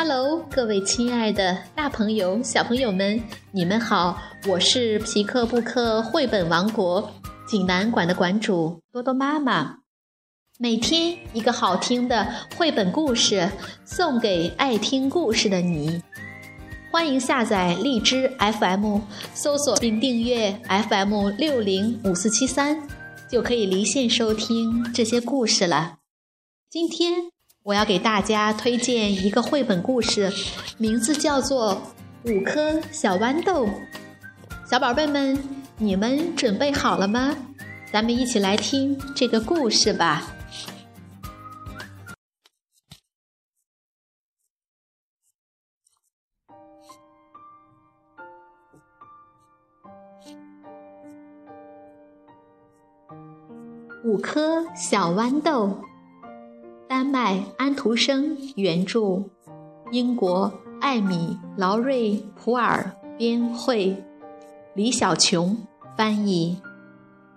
Hello，各位亲爱的大朋友、小朋友们，你们好！我是皮克布克绘本王国济南馆的馆主多多妈妈。每天一个好听的绘本故事，送给爱听故事的你。欢迎下载荔枝 FM，搜索并订阅 FM 六零五四七三，就可以离线收听这些故事了。今天。我要给大家推荐一个绘本故事，名字叫做《五颗小豌豆》。小宝贝们，你们准备好了吗？咱们一起来听这个故事吧。五颗小豌豆。丹麦安徒生原著，英国艾米劳瑞普尔编绘，李小琼翻译，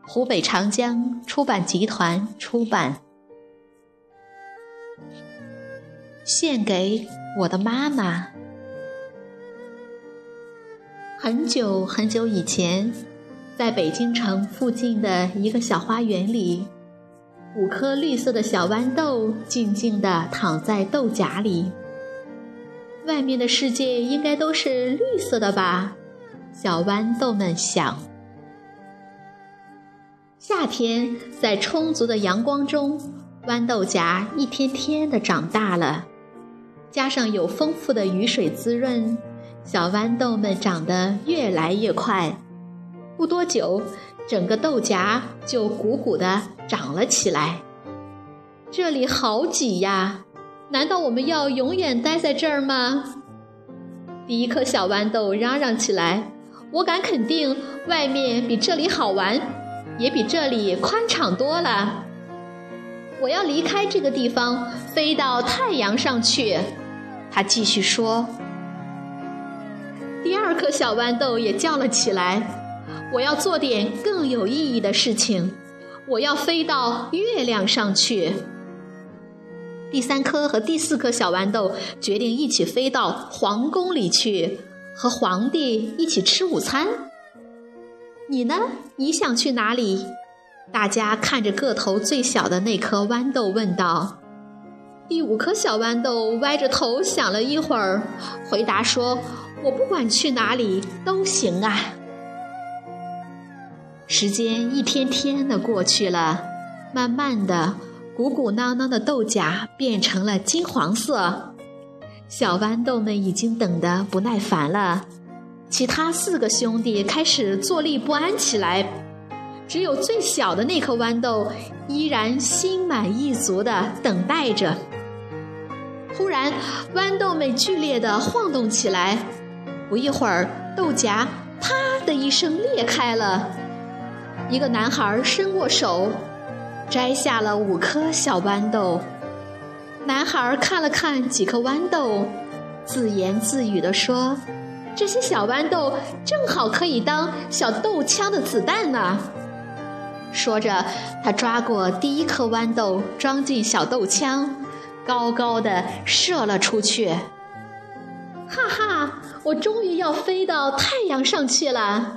湖北长江出版集团出版。献给我的妈妈。很久很久以前，在北京城附近的一个小花园里。五颗绿色的小豌豆静静地躺在豆荚里。外面的世界应该都是绿色的吧？小豌豆们想。夏天在充足的阳光中，豌豆荚一天天的长大了。加上有丰富的雨水滋润，小豌豆们长得越来越快。不多久。整个豆荚就鼓鼓的长了起来。这里好挤呀！难道我们要永远待在这儿吗？第一颗小豌豆嚷嚷起来：“我敢肯定，外面比这里好玩，也比这里宽敞多了。我要离开这个地方，飞到太阳上去。”他继续说。第二颗小豌豆也叫了起来。我要做点更有意义的事情，我要飞到月亮上去。第三颗和第四颗小豌豆决定一起飞到皇宫里去，和皇帝一起吃午餐。你呢？你想去哪里？大家看着个头最小的那颗豌豆问道。第五颗小豌豆歪着头想了一会儿，回答说：“我不管去哪里都行啊。”时间一天天的过去了，慢慢的，鼓鼓囊囊的豆荚变成了金黄色。小豌豆们已经等得不耐烦了，其他四个兄弟开始坐立不安起来，只有最小的那颗豌豆依然心满意足的等待着。忽然，豌豆们剧烈的晃动起来，不一会儿，豆荚啪的一声裂开了。一个男孩伸过手，摘下了五颗小豌豆。男孩看了看几颗豌豆，自言自语地说：“这些小豌豆正好可以当小豆枪的子弹呢。”说着，他抓过第一颗豌豆，装进小豆枪，高高的射了出去。哈哈，我终于要飞到太阳上去了！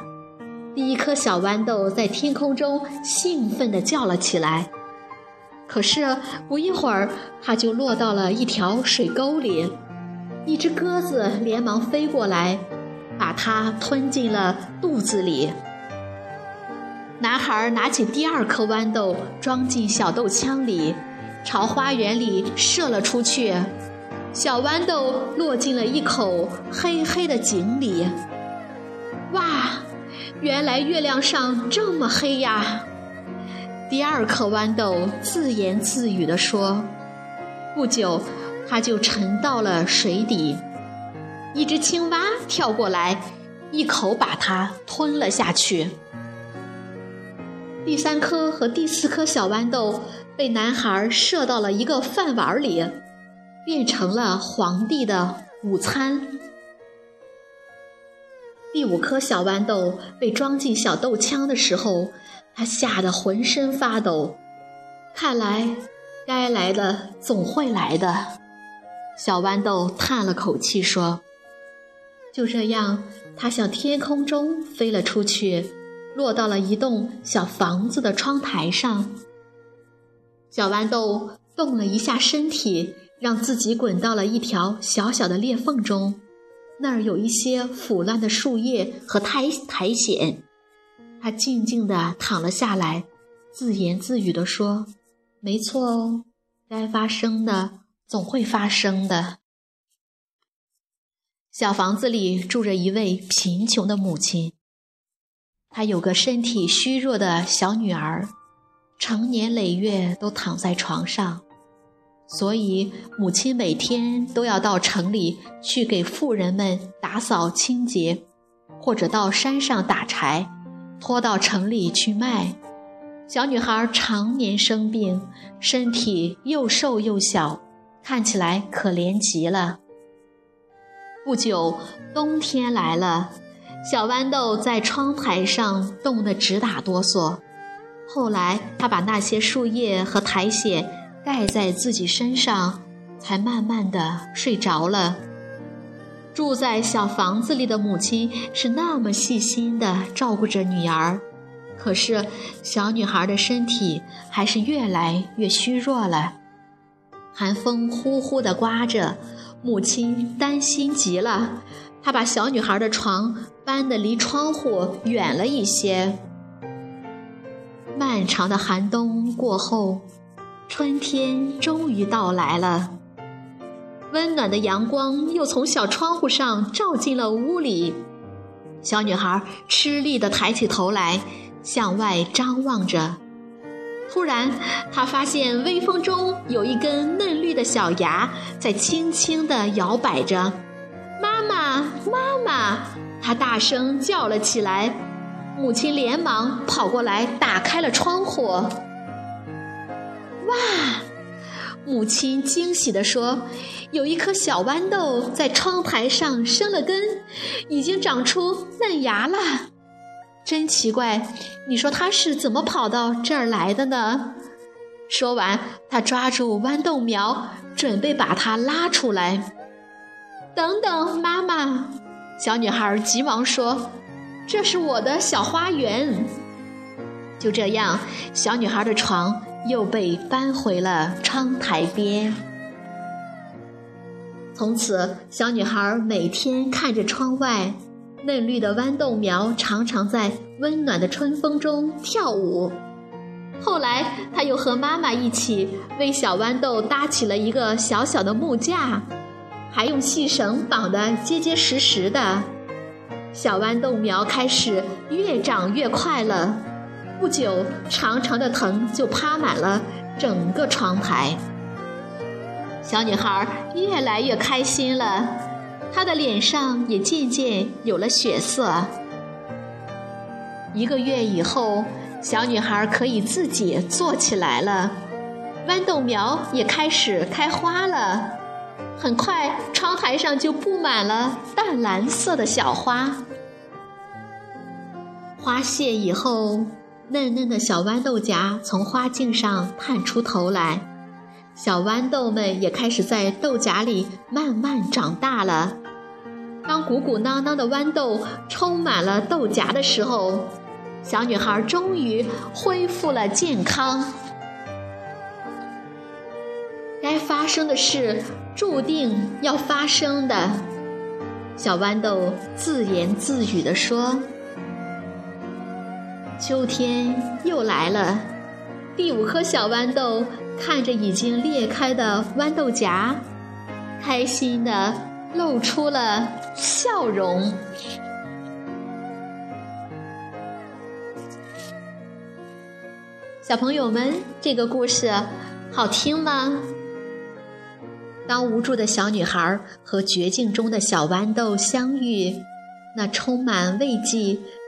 第一颗小豌豆在天空中兴奋地叫了起来，可是不一会儿，它就落到了一条水沟里。一只鸽子连忙飞过来，把它吞进了肚子里。男孩拿起第二颗豌豆，装进小豆枪里，朝花园里射了出去。小豌豆落进了一口黑黑的井里。原来月亮上这么黑呀！第二颗豌豆自言自语地说。不久，它就沉到了水底。一只青蛙跳过来，一口把它吞了下去。第三颗和第四颗小豌豆被男孩射到了一个饭碗里，变成了皇帝的午餐。第五颗小豌豆被装进小豆枪的时候，他吓得浑身发抖。看来，该来的总会来的。小豌豆叹了口气说：“就这样，它向天空中飞了出去，落到了一栋小房子的窗台上。小豌豆动了一下身体，让自己滚到了一条小小的裂缝中，那儿有一些腐烂的树叶和苔苔藓。他静静地躺了下来，自言自语地说：‘没错哦，该发生的。’”总会发生的。小房子里住着一位贫穷的母亲，她有个身体虚弱的小女儿，成年累月都躺在床上，所以母亲每天都要到城里去给富人们打扫清洁，或者到山上打柴，拖到城里去卖。小女孩常年生病，身体又瘦又小。看起来可怜极了。不久，冬天来了，小豌豆在窗台上冻得直打哆嗦。后来，他把那些树叶和苔藓盖在自己身上，才慢慢的睡着了。住在小房子里的母亲是那么细心的照顾着女儿，可是小女孩的身体还是越来越虚弱了。寒风呼呼地刮着，母亲担心极了。她把小女孩的床搬得离窗户远了一些。漫长的寒冬过后，春天终于到来了。温暖的阳光又从小窗户上照进了屋里。小女孩吃力地抬起头来，向外张望着。突然，他发现微风中有一根嫩绿的小芽在轻轻地摇摆着。妈妈，妈妈！他大声叫了起来。母亲连忙跑过来，打开了窗户。哇！母亲惊喜地说：“有一颗小豌豆在窗台上生了根，已经长出嫩芽了。”真奇怪，你说它是怎么跑到这儿来的呢？说完，他抓住豌豆苗，准备把它拉出来。等等，妈妈！小女孩急忙说：“这是我的小花园。”就这样，小女孩的床又被搬回了窗台边。从此，小女孩每天看着窗外。嫩绿的豌豆苗常常在温暖的春风中跳舞。后来，她又和妈妈一起为小豌豆搭起了一个小小的木架，还用细绳绑得结结实实的。小豌豆苗开始越长越快了，不久，长长的藤就趴满了整个窗台。小女孩越来越开心了。她的脸上也渐渐有了血色。一个月以后，小女孩可以自己坐起来了，豌豆苗也开始开花了。很快，窗台上就布满了淡蓝色的小花。花谢以后，嫩嫩的小豌豆荚从花茎上探出头来，小豌豆们也开始在豆荚里慢慢长大了。当鼓鼓囊囊的豌豆充满了豆荚的时候，小女孩终于恢复了健康。该发生的事注定要发生的，小豌豆自言自语地说：“秋天又来了。”第五颗小豌豆看着已经裂开的豌豆荚，开心的。露出了笑容。小朋友们，这个故事好听吗？当无助的小女孩和绝境中的小豌豆相遇，那充满慰藉、